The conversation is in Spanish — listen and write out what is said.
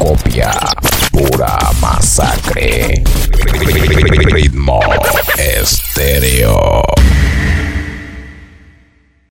copia, pura masacre. Ritmo estéreo.